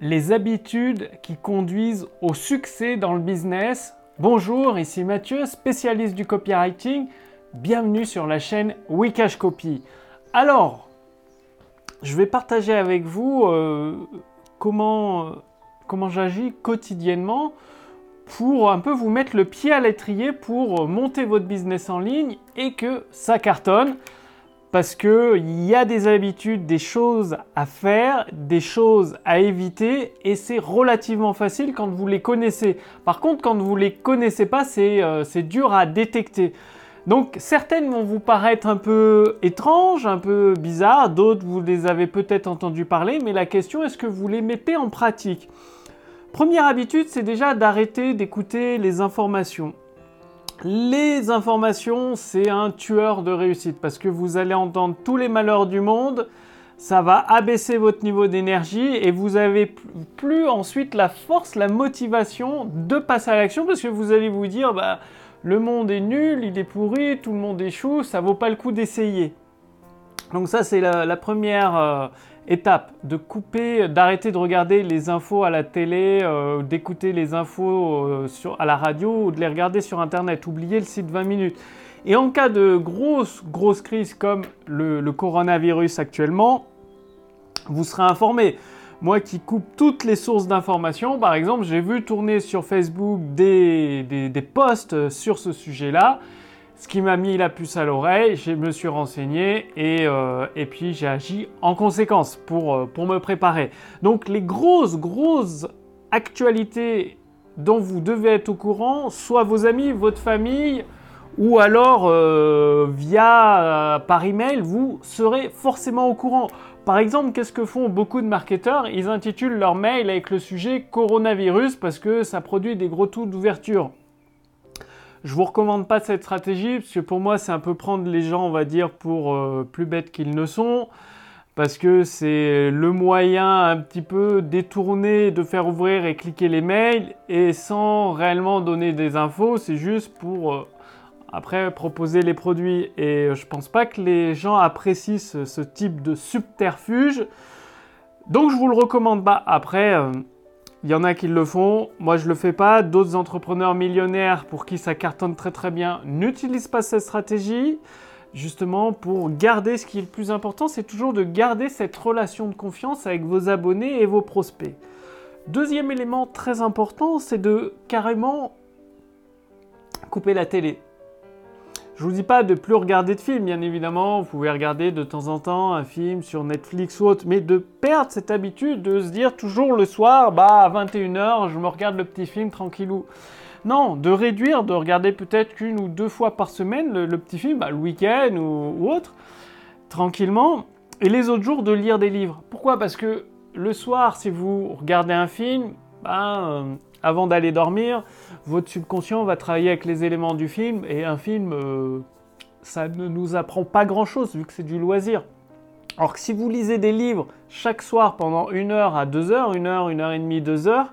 les habitudes qui conduisent au succès dans le business. Bonjour, ici Mathieu, spécialiste du copywriting. Bienvenue sur la chaîne Wikash Copy. Alors, je vais partager avec vous euh, comment, comment j'agis quotidiennement pour un peu vous mettre le pied à l'étrier pour monter votre business en ligne et que ça cartonne parce qu'il y a des habitudes, des choses à faire, des choses à éviter, et c'est relativement facile quand vous les connaissez. Par contre, quand vous ne les connaissez pas, euh, c'est dur à détecter. Donc certaines vont vous paraître un peu étranges, un peu bizarres, d'autres vous les avez peut-être entendu parler, mais la question est-ce que vous les mettez en pratique? Première habitude, c'est déjà d'arrêter d'écouter les informations. Les informations, c'est un tueur de réussite parce que vous allez entendre tous les malheurs du monde, ça va abaisser votre niveau d'énergie et vous avez plus ensuite la force, la motivation de passer à l'action parce que vous allez vous dire bah le monde est nul, il est pourri, tout le monde échoue, ça vaut pas le coup d'essayer. Donc ça c'est la, première euh, étape, de couper, d'arrêter de regarder les infos à la télé, euh, d'écouter les infos euh, à la radio ou de les regarder sur Internet. Oubliez le site 20 minutes. Et en cas de grosse, grosse crise comme le, coronavirus actuellement, vous serez informé. Moi qui coupe toutes les sources d'informations, par exemple, j'ai vu tourner sur Facebook des, des, des posts sur ce sujet-là ce qui m'a mis la puce à l'oreille, je me suis renseigné et, euh, puis j'ai agi en conséquence pour, euh, pour me préparer. Donc les grosses, grosses actualités dont vous devez être au courant, soit vos amis, votre famille, ou alors euh, via par email, vous serez forcément au courant. Par exemple, qu'est-ce que font beaucoup de marketeurs? Ils intitulent leur mail avec le sujet coronavirus parce que ça produit des gros taux d'ouverture. Je vous recommande pas cette stratégie parce que pour moi c'est un peu prendre les gens on va dire pour euh, plus bêtes qu'ils ne sont parce que c'est le moyen un petit peu détourné de faire ouvrir et cliquer les mails et sans réellement donner des infos, c'est juste pour euh, après proposer les produits et je pense pas que les gens apprécient ce, type de subterfuge. Donc je vous le recommande pas. Après euh, il y en a qui le font, moi je le fais pas. D'autres entrepreneurs millionnaires pour qui ça cartonne très très bien n'utilisent pas cette stratégie. Justement, pour garder ce qui est le plus important, c'est toujours de garder cette relation de confiance avec vos abonnés et vos prospects. Deuxième élément très important, c'est de carrément couper la télé. Je vous dis pas de plus regarder de films, bien évidemment. Vous pouvez regarder de temps en temps un film sur Netflix ou autre, mais de perdre cette habitude de se dire toujours le soir, bah à 21h, je me regarde le petit film tranquillou. Non, de réduire, de regarder peut-être qu'une ou deux fois par semaine le, petit film, bah, le week-end ou, autre, tranquillement, et les autres jours de lire des livres. Pourquoi? Parce que le soir, si vous regardez un film, bah, avant d'aller dormir, votre subconscient va travailler avec les éléments du film et un film, euh, ça ne nous apprend pas grand-chose vu que c'est du loisir. Alors que si vous lisez des livres chaque soir pendant une heure à deux heures, une heure, une heure et demie, deux heures,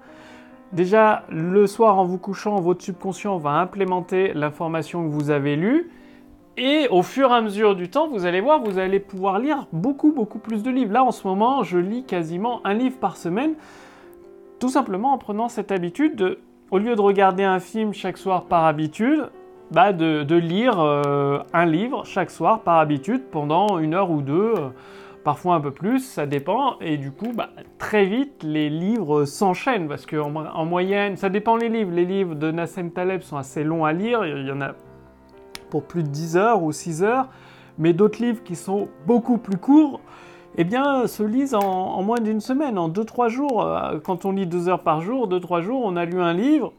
déjà le soir en vous couchant, votre subconscient va implémenter l'information que vous avez lue. Et au fur et à mesure du temps, vous allez voir, vous allez pouvoir lire beaucoup, beaucoup plus de livres. Là, en ce moment, je lis quasiment un livre par semaine. Tout simplement en prenant cette habitude de, au lieu de regarder un film chaque soir par habitude, bah de, lire euh, un livre chaque soir par habitude pendant une heure ou deux, euh, parfois un peu plus, ça dépend. Et du coup, bah, très vite, les livres s'enchaînent parce qu'en en moyenne, ça dépend les livres. Les livres de Nassim Taleb sont assez longs à lire, il y en a pour plus de 10 heures ou 6 heures, mais d'autres livres qui sont beaucoup plus courts eh bien, se lisent en, moins d'une semaine, en 2-3 jours. Euh, quand on lit 2 heures par jour, 2-3 jours, on a lu un livre.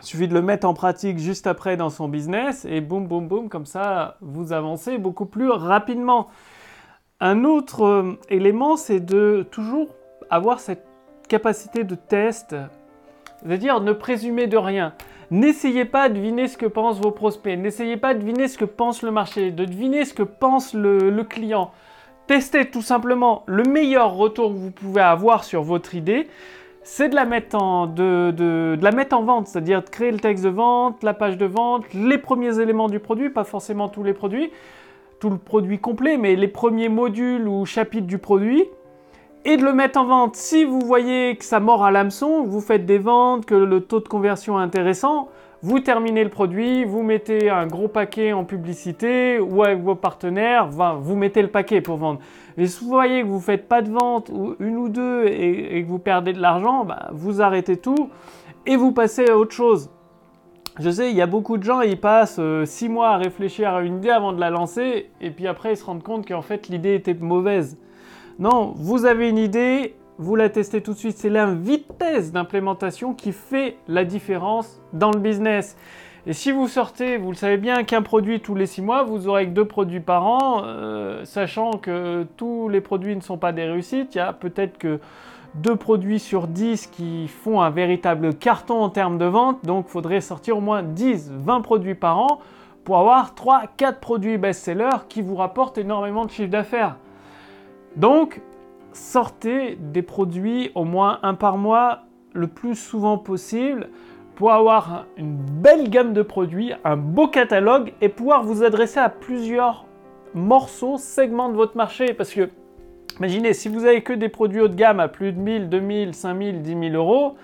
Il suffit de le mettre en pratique juste après dans son business et boum, boum, boum, comme ça, vous avancez beaucoup plus rapidement. Un autre euh, élément, c'est de toujours avoir cette capacité de test, c'est-à-dire ne présumer de rien. N'essayez pas de deviner ce que pensent vos prospects, n'essayez pas de deviner ce que pense le marché, de deviner ce que pense le client. Testez tout simplement le meilleur retour que vous pouvez avoir sur votre idée, c'est de la mettre en, de, la mettre en vente, c'est-à-dire de créer le texte de vente, la page de vente, les premiers éléments du produit, pas forcément tous les produits, tout le produit complet, mais les premiers modules ou chapitres du produit, et de le mettre en vente. Si vous voyez que ça mord à l'hameçon, vous faites des ventes, que le taux de conversion est intéressant, vous terminez le produit, vous mettez un gros paquet en publicité ou avec vos partenaires, vous mettez le paquet pour vendre. Et si vous voyez que vous ne faites pas de vente, ou une ou deux, et, que vous perdez de l'argent, bah, vous arrêtez tout et vous passez à autre chose. Je sais, il y a beaucoup de gens, ils passent 6 euh, mois à réfléchir à une idée avant de la lancer, et puis après ils se rendent compte qu'en fait l'idée était mauvaise. Non, vous avez une idée, vous la testez tout de suite. C'est la vitesse d'implémentation qui fait la différence dans le business. Et si vous sortez, vous le savez bien, qu'un produit tous les six mois, vous aurez que deux produits par an, euh, sachant que tous les produits ne sont pas des réussites. Il y a peut-être que deux produits sur 10 qui font un véritable carton en termes de vente. Donc il faudrait sortir au moins 10, 20 produits par an pour avoir 3, 4 produits best-sellers qui vous rapportent énormément de chiffre d'affaires. Donc, sortez des produits au moins un par mois le plus souvent possible pour avoir une belle gamme de produits, un beau catalogue et pouvoir vous adresser à plusieurs morceaux, segments de votre marché. Parce que, imaginez, si vous avez que des produits haut de gamme à plus de 1000, 2000, 5000, 10 000 euros,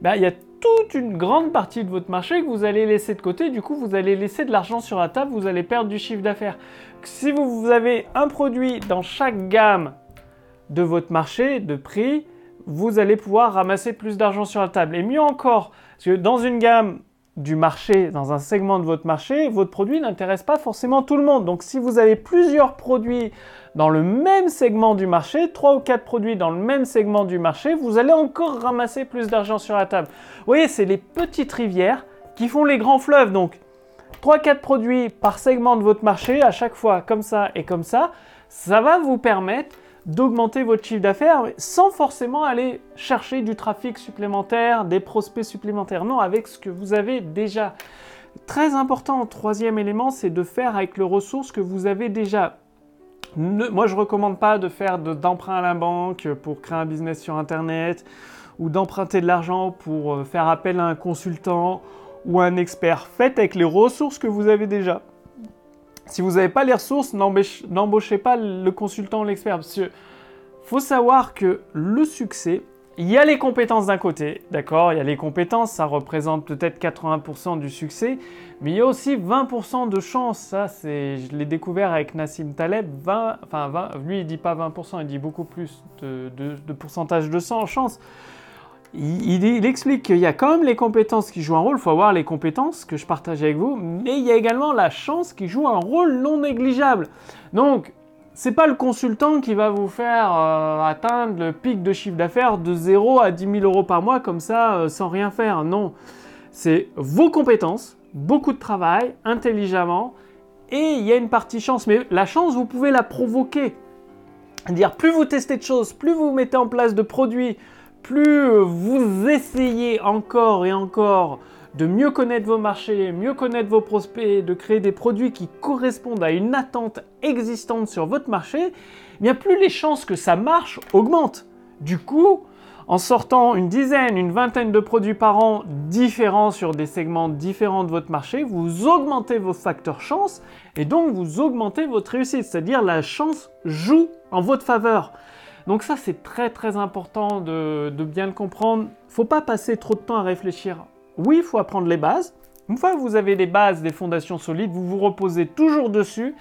ben, il y a toute une grande partie de votre marché que vous allez laisser de côté. Du coup, vous allez laisser de l'argent sur la table, vous allez perdre du chiffre d'affaires. Si vous avez un produit dans chaque gamme de votre marché, de prix, vous allez pouvoir ramasser plus d'argent sur la table. Et mieux encore, parce que dans une gamme du marché, dans un segment de votre marché, votre produit n'intéresse pas forcément tout le monde. Donc si vous avez plusieurs produits dans le même segment du marché, trois ou quatre produits dans le même segment du marché, vous allez encore ramasser plus d'argent sur la table. Vous voyez, c'est les petites rivières qui font les grands fleuves. Donc 3-4 produits par segment de votre marché, à chaque fois comme ça et comme ça, ça va vous permettre d'augmenter votre chiffre d'affaires sans forcément aller chercher du trafic supplémentaire, des prospects supplémentaires. Non, avec ce que vous avez déjà. Très important, troisième élément, c'est de faire avec les ressources que vous avez déjà. moi, je ne recommande pas de faire d'emprunt à la banque pour créer un business sur Internet ou d'emprunter de l'argent pour euh, faire appel à un consultant ou un expert. Faites avec les ressources que vous avez déjà. Si vous n'avez pas les ressources, n'embauchez pas le consultant ou l'expert. Parce qu'il faut savoir que le succès, il y a les compétences d'un côté, d'accord Il y a les compétences, ça représente peut-être 80% du succès, mais il y a aussi 20% de chance. Ça, c'est, je l'ai découvert avec Nassim Taleb. 20, enfin, 20, lui, il dit pas 20%, il dit beaucoup plus de, de pourcentage de chance il, explique qu'il y a quand même les compétences qui jouent un rôle. Il faut avoir les compétences que je partage avec vous, mais il y a également la chance qui joue un rôle non négligeable. Donc, c'est pas le consultant qui va vous faire euh, atteindre le pic de chiffre d'affaires de 0 à 10 000 euros par mois comme ça euh, sans rien faire. Non, c'est vos compétences, beaucoup de travail, intelligemment, et il y a une partie chance. Mais la chance, vous pouvez la provoquer. Dire plus vous testez de choses, plus vous mettez en place de produits, plus vous essayez encore et encore de mieux connaître vos marchés, mieux connaître vos prospects, de créer des produits qui correspondent à une attente existante sur votre marché, eh bien plus les chances que ça marche augmentent. Du coup, en sortant une dizaine, une vingtaine de produits par an différents sur des segments différents de votre marché, vous augmentez vos facteurs chance et donc vous augmentez votre réussite, c'est-à-dire la chance joue en votre faveur. Donc ça, c'est très très important de, bien le comprendre. Faut pas passer trop de temps à réfléchir. Oui, il faut apprendre les bases. Une fois que vous avez les bases, des fondations solides, vous vous reposez toujours dessus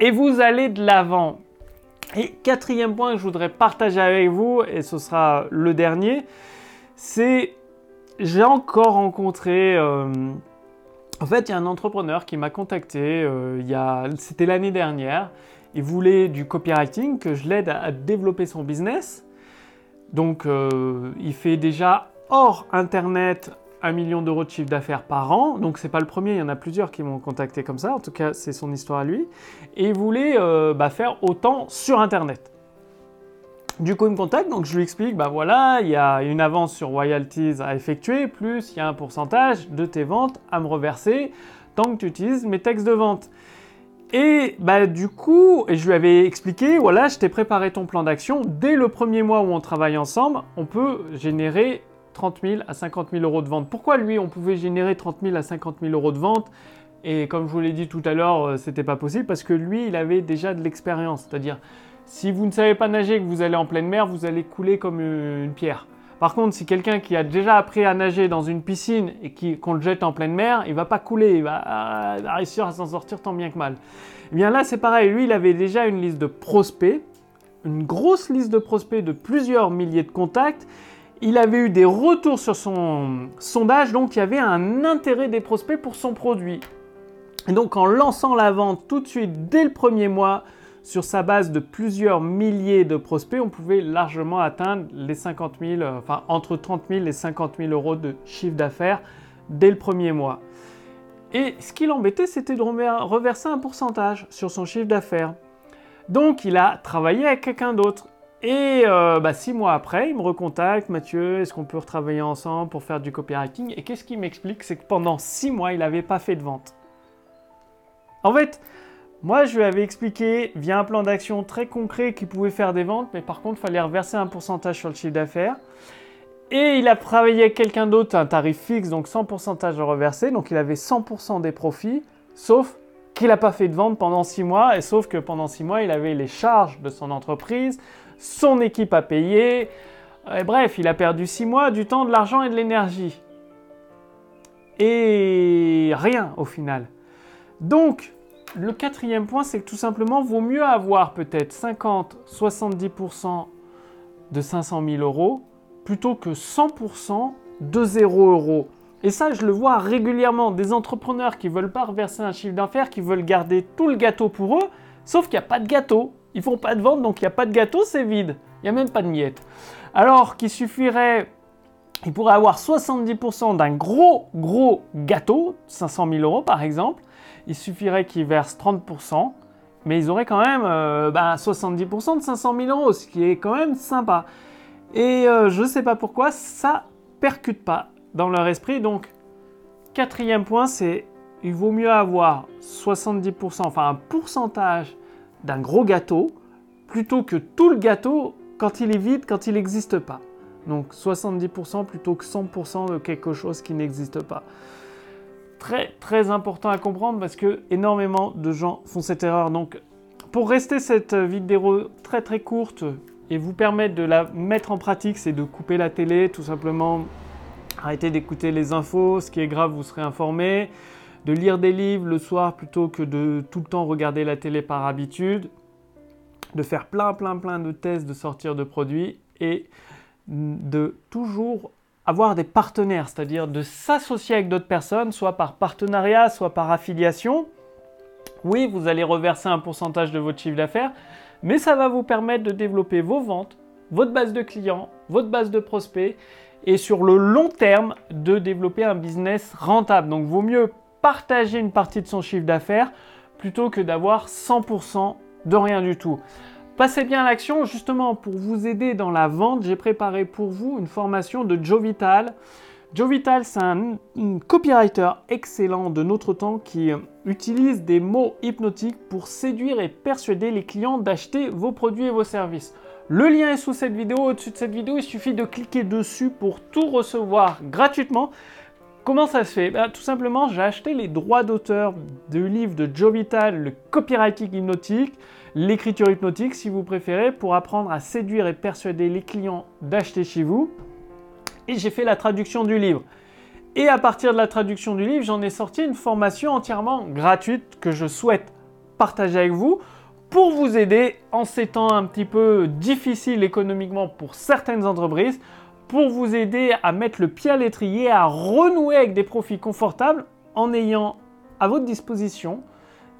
et vous allez de l'avant. Et quatrième point que je voudrais partager avec vous, et ce sera le dernier, c'est j'ai encore rencontré... Euh, en fait, il y a un entrepreneur qui m'a contacté, euh, c'était l'année dernière, il voulait du copywriting, que je l'aide à, développer son business. Donc euh, il fait déjà hors Internet un million d'euros de chiffre d'affaires par an. Donc c'est pas le premier, il y en a plusieurs qui m'ont contacté comme ça. En tout cas, c'est son histoire à lui. Et il voulait euh, bah, faire autant sur Internet. Du coup, il me contacte, donc je lui explique, bah voilà, il y a une avance sur royalties à effectuer, plus il y a un pourcentage de tes ventes à me reverser tant que tu utilises mes textes de vente. Et bah du coup, je lui avais expliqué, voilà, je t'ai préparé ton plan d'action. Dès le premier mois où on travaille ensemble, on peut générer 30 000 à 50 000 euros de vente. Pourquoi lui, on pouvait générer 30 000 à 50 000 euros de vente? Et comme je vous l'ai dit tout à l'heure, euh, c'était pas possible parce que lui, il avait déjà de l'expérience. C'est-à-dire, Si vous ne savez pas nager et que vous allez en pleine mer, vous allez couler comme une pierre. Par contre, si quelqu'un qui a déjà appris à nager dans une piscine et qu'on le jette en pleine mer, il va pas couler, il va, réussir à s'en sortir tant bien que mal. Eh bien là, c'est pareil. Lui, il avait déjà une liste de prospects, une grosse liste de prospects de plusieurs milliers de contacts. Il avait eu des retours sur son sondage, donc il y avait un intérêt des prospects pour son produit. Et donc en lançant la vente tout de suite dès le premier mois, sur sa base de plusieurs milliers de prospects, on pouvait largement atteindre les 50 000, euh, enfin entre 30 000 et 50 000 euros de chiffre d'affaires dès le premier mois. Et ce qui l'embêtait, c'était de reverser un pourcentage sur son chiffre d'affaires. Donc il a travaillé avec quelqu'un d'autre. Et euh, bah, six mois après, il me recontacte, Mathieu, est-ce qu'on peut retravailler ensemble pour faire du copywriting? Et qu'est-ce qu'il m'explique? C'est que pendant six mois, il n'avait pas fait de vente. En fait, moi, je lui avais expliqué via un plan d'action très concret qu'il pouvait faire des ventes, mais par contre, il fallait reverser un pourcentage sur le chiffre d'affaires. Et il a travaillé avec quelqu'un d'autre un tarif fixe, donc sans pourcentage de reversé, donc il avait 100% des profits, sauf qu'il n'a pas fait de vente pendant 6 mois, et sauf que pendant 6 mois, il avait les charges de son entreprise, son équipe à payer, et bref, il a perdu 6 mois, du temps, de l'argent et de l'énergie. Et rien au final. Donc, le quatrième point, c'est que tout simplement, vaut mieux avoir peut-être 50-70% de 500 000 euros plutôt que 100% de 0 euros. Et ça, je le vois régulièrement. Des entrepreneurs qui ne veulent pas reverser un chiffre d'affaires, qui veulent garder tout le gâteau pour eux, sauf qu'il n'y a pas de gâteau. Ils font pas de vente, donc il n'y a pas de gâteau, c'est vide. Il n'y a même pas de miettes. Alors qu'il suffirait, il pourrait avoir 70% d'un gros, gros gâteau, 500 000 euros par exemple, il suffirait qu'ils versent 30%, mais ils auraient quand même 70% euh, bah, de 500 000 euros, ce qui est quand même sympa. Et euh, je ne sais pas pourquoi, ça percute pas dans leur esprit. Donc, quatrième point, c'est il vaut mieux avoir 70%, enfin un pourcentage d'un gros gâteau, plutôt que tout le gâteau quand il est vide, quand il n'existe pas. Donc 70% plutôt que 100% de quelque chose qui n'existe pas très très important à comprendre parce que énormément de gens font cette erreur. Donc pour rester cette vidéo très très courte et vous permettre de la mettre en pratique, c'est de couper la télé, tout simplement arrêter d'écouter les infos, ce qui est grave, vous serez informé, de lire des livres le soir plutôt que de tout le temps regarder la télé par habitude, de faire plein plein plein de tests de sortir de produits et de toujours avoir des partenaires, c'est-à-dire de s'associer avec d'autres personnes, soit par partenariat, soit par affiliation. Oui, vous allez reverser un pourcentage de votre chiffre d'affaires, mais ça va vous permettre de développer vos ventes, votre base de clients, votre base de prospects, et sur le long terme, de développer un business rentable. Donc, vaut mieux partager une partie de son chiffre d'affaires plutôt que d'avoir 100% de rien du tout. Passez bien à l'action, justement pour vous aider dans la vente, j'ai préparé pour vous une formation de Joe Vital. Joe Vital, c'est un, copywriter excellent de notre temps qui utilise des mots hypnotiques pour séduire et persuader les clients d'acheter vos produits et vos services. Le lien est sous cette vidéo, au-dessus de cette vidéo, il suffit de cliquer dessus pour tout recevoir gratuitement. Comment ça se fait? Ben, Tout simplement, j'ai acheté les droits d'auteur du livre de Joe Vital, le copywriting hypnotique l'écriture hypnotique si vous préférez pour apprendre à séduire et persuader les clients d'acheter chez vous. Et j'ai fait la traduction du livre. Et à partir de la traduction du livre, j'en ai sorti une formation entièrement gratuite que je souhaite partager avec vous pour vous aider en ces temps un petit peu difficiles économiquement pour certaines entreprises, pour vous aider à mettre le pied à l'étrier, à renouer avec des profits confortables en ayant à votre disposition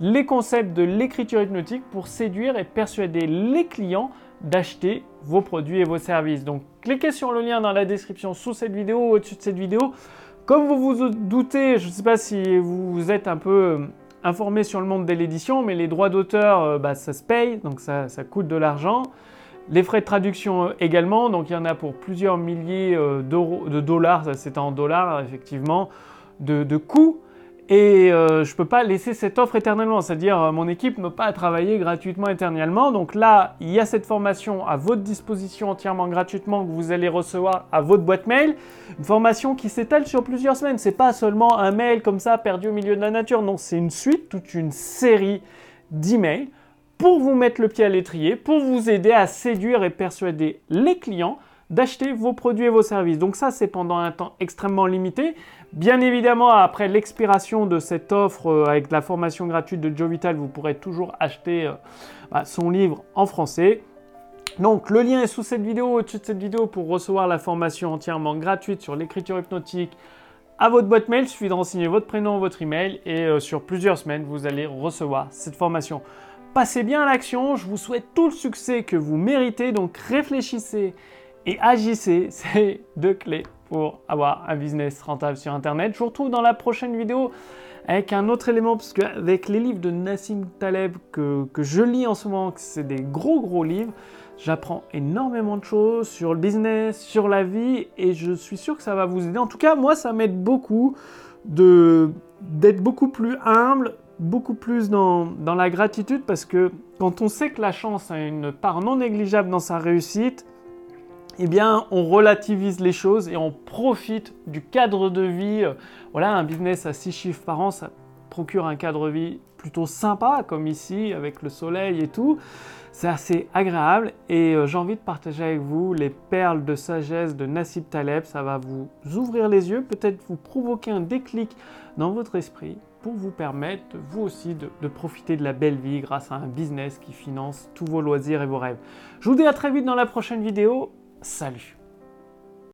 les concepts de l'écriture hypnotique pour séduire et persuader les clients d'acheter vos produits et vos services. Donc cliquez sur le lien dans la description sous cette vidéo ou au-dessus de cette vidéo. Comme vous vous doutez, je ne sais pas si vous êtes un peu euh, informé sur le monde de l'édition, mais les droits d'auteur, euh, bah, ça se paye, donc ça, coûte de l'argent. Les frais de traduction euh, également, donc il y en a pour plusieurs milliers de dollars, c'est en dollars effectivement, de, de coûts. Et euh, je ne peux pas laisser cette offre éternellement, c'est-à-dire euh, mon équipe ne peut pas travailler gratuitement éternellement. Donc là, il y a cette formation à votre disposition entièrement gratuitement que vous allez recevoir à votre boîte mail. Une formation qui s'étale sur plusieurs semaines. Ce n'est pas seulement un mail comme ça perdu au milieu de la nature. Non, c'est une suite, toute une série d'emails pour vous mettre le pied à l'étrier, pour vous aider à séduire et persuader les clients d'acheter vos produits et vos services. Donc ça, c'est pendant un temps extrêmement limité. Bien évidemment, après l'expiration de cette offre euh, avec la formation gratuite de Joe Vital, vous pourrez toujours acheter euh, bah, son livre en français. Donc le lien est sous cette vidéo, au-dessus de cette vidéo pour recevoir la formation entièrement gratuite sur l'écriture hypnotique à votre boîte mail. Il suffit de renseigner votre prénom, votre email et euh, sur plusieurs semaines, vous allez recevoir cette formation. Passez bien à l'action, je vous souhaite tout le succès que vous méritez, donc réfléchissez et agissez, c'est deux clés pour avoir un business rentable sur Internet. Je vous retrouve dans la prochaine vidéo avec un autre élément, parce qu'avec les livres de Nassim Taleb que, que je lis en ce moment, c'est des gros gros livres, j'apprends énormément de choses sur le business, sur la vie, et je suis sûr que ça va vous aider. En tout cas, moi, ça m'aide beaucoup d'être beaucoup plus humble, beaucoup plus dans, dans la gratitude, parce que quand on sait que la chance a une part non négligeable dans sa réussite, eh bien, on relativise les choses et on profite du cadre de vie. Voilà, un business à 6 chiffres par an, ça procure un cadre de vie plutôt sympa, comme ici, avec le soleil et tout. C'est assez agréable et euh, j'ai envie de partager avec vous les perles de sagesse de Nassib Taleb. Ça va vous ouvrir les yeux, peut-être vous provoquer un déclic dans votre esprit pour vous permettre, vous aussi, de, de, profiter de la belle vie grâce à un business qui finance tous vos loisirs et vos rêves. Je vous dis à très vite dans la prochaine vidéo. Salut